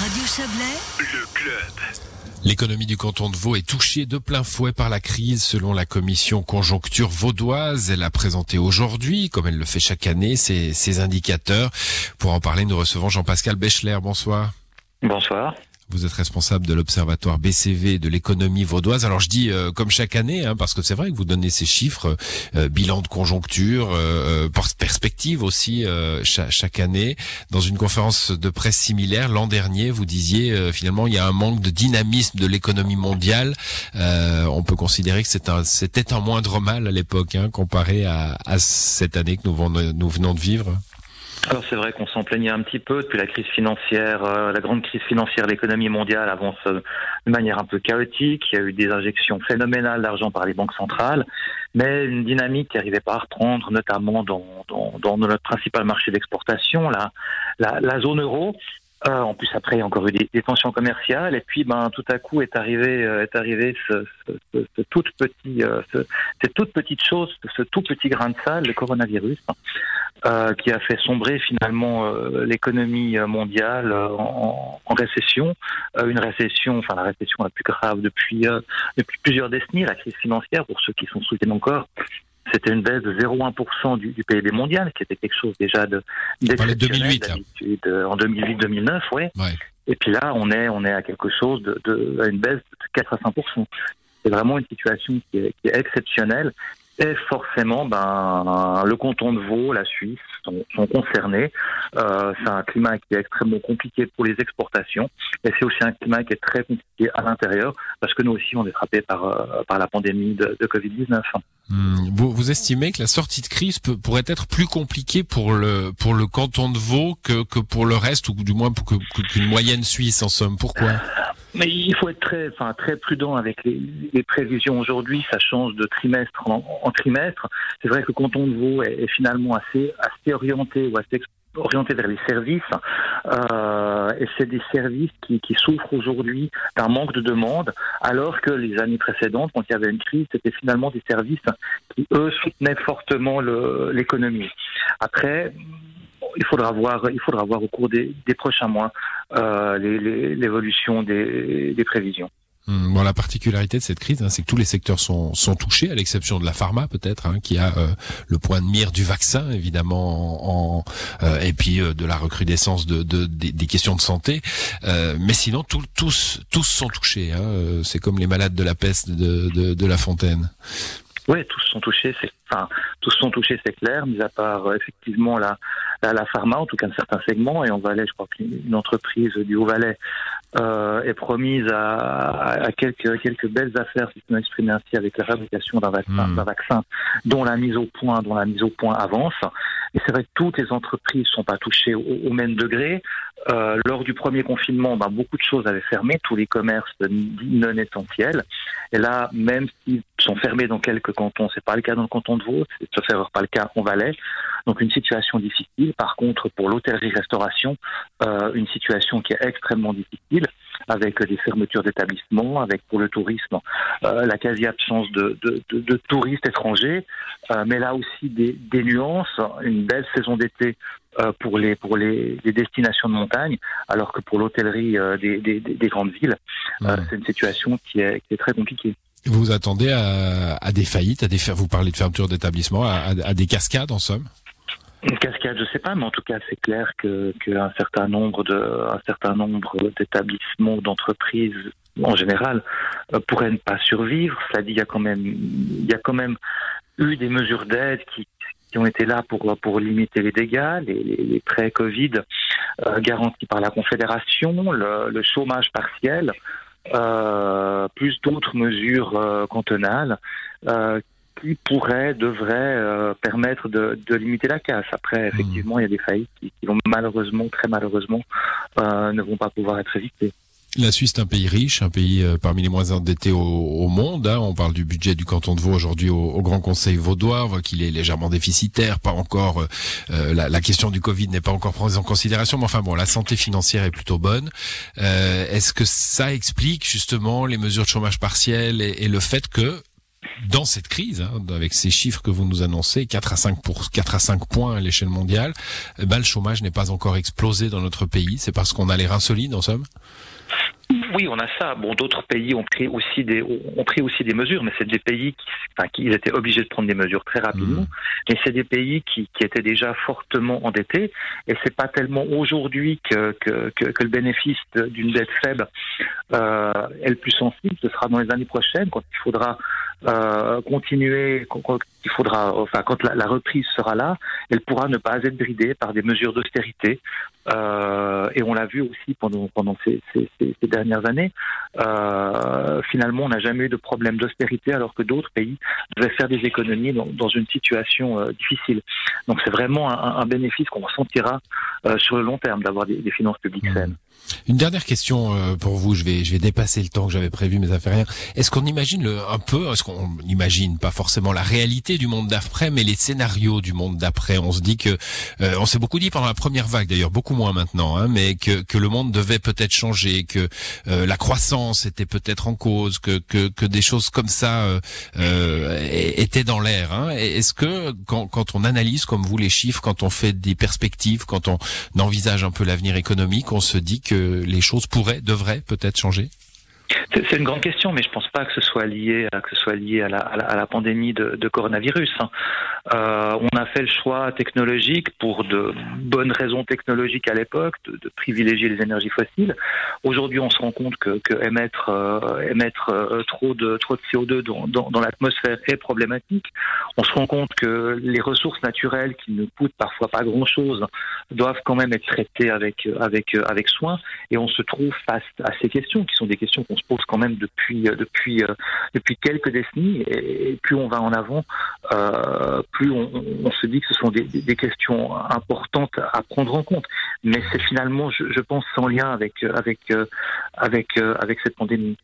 Radio Chablais, Le club. L'économie du canton de Vaud est touchée de plein fouet par la crise selon la commission conjoncture vaudoise. Elle a présenté aujourd'hui, comme elle le fait chaque année, ses, ses indicateurs. Pour en parler, nous recevons Jean-Pascal Bechler. Bonsoir. Bonsoir. Vous êtes responsable de l'Observatoire BCV de l'économie vaudoise. Alors je dis euh, comme chaque année, hein, parce que c'est vrai que vous donnez ces chiffres, euh, bilan de conjoncture, euh, euh, perspective aussi cha- chaque année. Dans une conférence de presse similaire l'an dernier, vous disiez finalement il y a un manque de dynamisme de l'économie mondiale. On peut considérer que c'était un moindre mal à l'époque, hein, comparé à, cette année que nous venons de vivre. Alors c'est vrai qu'on s'en plaignait un petit peu depuis la crise financière, euh, la grande crise financière, l'économie mondiale avance euh, de manière un peu chaotique. Il y a eu des injections phénoménales d'argent par les banques centrales, mais une dynamique qui n'arrivait pas à reprendre, notamment dans, dans, dans notre principal marché d'exportation, la, la, la zone euro. Euh, en plus, après, il y a encore eu des, des tensions commerciales, et puis, ben, tout à coup, est arrivé, euh, est arrivé ce, ce, ce, ce tout petit, euh, ce, cette toute petite chose, ce tout petit grain de sale, le coronavirus, euh, qui a fait sombrer finalement euh, l'économie mondiale euh, en, en récession, une récession, enfin la récession la plus grave depuis depuis plusieurs décennies, la crise financière pour ceux qui s'en souviennent encore. C'était une baisse de 0,1% du, du PIB mondial, qui était quelque chose déjà de d'exceptionnel 2008, là. d'habitude, euh, en 2008-2009, ouais. Ouais. Et puis là, on est on est à quelque chose de, de à une baisse de 4 à 5% C'est vraiment une situation qui est, qui est exceptionnelle. Et forcément, ben, le canton de Vaud, la Suisse sont, concernés. Euh, c'est un climat qui est extrêmement compliqué pour les exportations, et c'est aussi un climat qui est très compliqué à l'intérieur, parce que nous aussi, on est frappé par, euh, par la pandémie de, de Covid-19. Hmm. Vous, estimez que la sortie de crise pourrait être plus compliquée pour le pour le canton de Vaud que, que pour le reste ou du moins pour que- qu'une moyenne suisse en somme? Pourquoi? Mais il faut être très, enfin, très prudent avec les, les prévisions. Aujourd'hui, ça change de trimestre en, trimestre. C'est vrai que le canton de Vaud est, finalement assez, assez orienté ou assez orienté vers les services. Euh, et c'est des services qui, qui souffrent aujourd'hui d'un manque de demande, alors que les années précédentes, quand il y avait une crise, c'était finalement des services qui, eux, soutenaient fortement l'économie. Après, il faudra voir, il faudra voir au cours des, des prochains mois euh, l'évolution des, des prévisions. Hmm. Bon, la particularité de cette crise, hein, c'est que tous les secteurs sont sont touchés, à l'exception de la pharma peut-être, hein, qui a euh, le point de mire du vaccin évidemment, en, en- euh, et puis de la recrudescence de, de- des, des questions de santé. Mais sinon, tout- tous tous sont touchés. Hein, c'est comme les malades de la peste de, de, de La Fontaine. Oui, tous sont touchés, c'est, enfin, tous sont touchés, c'est clair, mis à part euh, effectivement la, la, la pharma, en tout cas un certain segment, et en Valais, je crois qu'une une entreprise du Haut-Valais euh, est promise à, à quelques, quelques belles affaires, si je peux m'exprimer ainsi, avec la fabrication d'un vaccin, d'un vaccin dont la mise au point, dont la mise au point avance. Et c'est vrai que toutes les entreprises sont pas touchées au, au même degré. Euh, lors du premier confinement, ben, beaucoup de choses avaient fermé, tous les commerces non essentiels. Et là, même s'ils sont fermés dans quelques cantons, c'est pas le cas dans le canton de Vaud, c'est sauf erreur pas le cas en Valais. Donc une situation difficile. Par contre, pour l'hôtellerie-restauration, euh, une situation qui est extrêmement difficile, avec des fermetures d'établissements, avec pour le tourisme euh, la quasi-absence de, de, de, de touristes étrangers, euh, mais là aussi des, des nuances, une belle saison d'été euh, pour les pour les, les destinations de montagne, alors que pour l'hôtellerie euh, des, des, des- des grandes villes, euh, c'est une situation qui est, qui est très compliquée. Vous vous attendez à, à des faillites, à des vous parlez de fermeture d'établissement, à, des cascades en somme? Une cascade, je sais pas, mais en tout cas, c'est clair que qu'un certain nombre de un certain nombre d'établissements, d'entreprises en général euh, pourraient ne pas survivre. Cela dit, il y a quand même il y a quand même eu des mesures d'aide qui qui ont été là pour pour limiter les dégâts, les, prêts Covid euh, garantis par la Confédération, le, chômage partiel, plus d'autres mesures euh, cantonales. euh, qui pourraient, devraient euh, permettre de, de limiter la casse. Après, effectivement, il y a des faillites qui, qui vont malheureusement, très malheureusement, euh, ne vont pas pouvoir être évitées. La Suisse est un pays riche, un pays euh, parmi les moins endettés au, au monde. hein. On parle du budget du canton de Vaud aujourd'hui au, au Grand Conseil vaudois. On voit qu'il est légèrement déficitaire, pas encore. euh, euh, la, la question du Covid n'est pas encore prise en considération, mais enfin bon, la santé financière est plutôt bonne. Euh, Est-ce que ça explique justement les mesures de chômage partiel et, et le fait que dans cette crise, hein, avec ces chiffres que vous nous annoncez, 4 à 5 pour 4 à 5 points à l'échelle mondiale, eh ben, le chômage n'est pas encore explosé dans notre pays? C'est parce qu'on a les reins solides, en somme? Oui, on a ça. Bon, d'autres pays ont pris aussi des ont pris aussi des mesures, mais c'est des pays qui, enfin, qui ils étaient obligés de prendre des mesures très rapidement. Mmh. Mais c'est des pays qui, qui étaient déjà fortement endettés, et c'est pas tellement aujourd'hui que, que, que, que le bénéfice d'une dette faible euh, est le plus sensible. Ce sera dans les années prochaines quand il faudra euh, continuer, quand, il faudra, enfin, quand la, la, reprise sera là, elle pourra ne pas être bridée par des mesures d'austérité. Euh, et on l'a vu aussi pendant pendant ces, ces, ces dernières années. Euh, finalement, on n'a jamais eu de problème d'austérité, alors que d'autres pays devaient faire des économies dans, dans une situation euh, difficile. Donc, c'est vraiment un, un bénéfice qu'on ressentira euh, sur le long terme d'avoir des, des, finances publiques mmh. Une dernière question euh, pour vous. Je vais, je vais dépasser le temps que j'avais prévu, mais ça fait rien. Est-ce qu'on imagine le, un peu, est-ce qu'on imagine pas forcément la réalité du monde d'après, mais les scénarios du monde d'après? On se dit que, euh, on s'est beaucoup dit pendant la première vague, d'ailleurs beaucoup moins maintenant, hein, mais que, que le monde devait peut-être changer, que euh, la croissance était peut-être en cause, que, que, que des choses comme ça euh, euh étaient dans l'air. Hein. Est-ce que quand, quand on analyse comme vous les chiffres, quand on fait des perspectives, quand on envisage un peu l'avenir économique, on se dit que les choses pourraient, devraient peut-être changer? C'est une grande question, mais je pense pas que ce soit lié à que ce soit lié à la, pandémie de, coronavirus. Hein. Euh, on a fait le choix technologique pour de bonnes raisons technologiques à l'époque de, privilégier les énergies fossiles. Aujourd'hui, on se rend compte que, émettre euh, émettre euh, trop de trop de CO2 dans, l'atmosphère est problématique. On se rend compte que les ressources naturelles qui ne coûtent parfois pas grand chose doivent quand même être traitées avec avec avec soin. Et on se trouve face à ces questions qui sont des questions qu'on se pose quand même depuis euh, depuis euh, depuis quelques décennies et, plus on va en avant, euh, plus on, on, se dit que ce sont des, des, questions importantes à prendre en compte. Mais c'est finalement, je, je, pense, sans lien avec avec avec avec cette pandémie.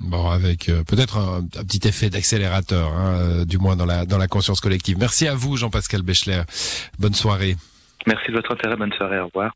Bon, avec euh, peut-être un, un, petit effet d'accélérateur, hein, euh, du moins dans la dans la conscience collective. Merci à vous, Jean-Pascal Bechler. Bonne soirée. Merci de votre intérêt. Bonne soirée. Au revoir.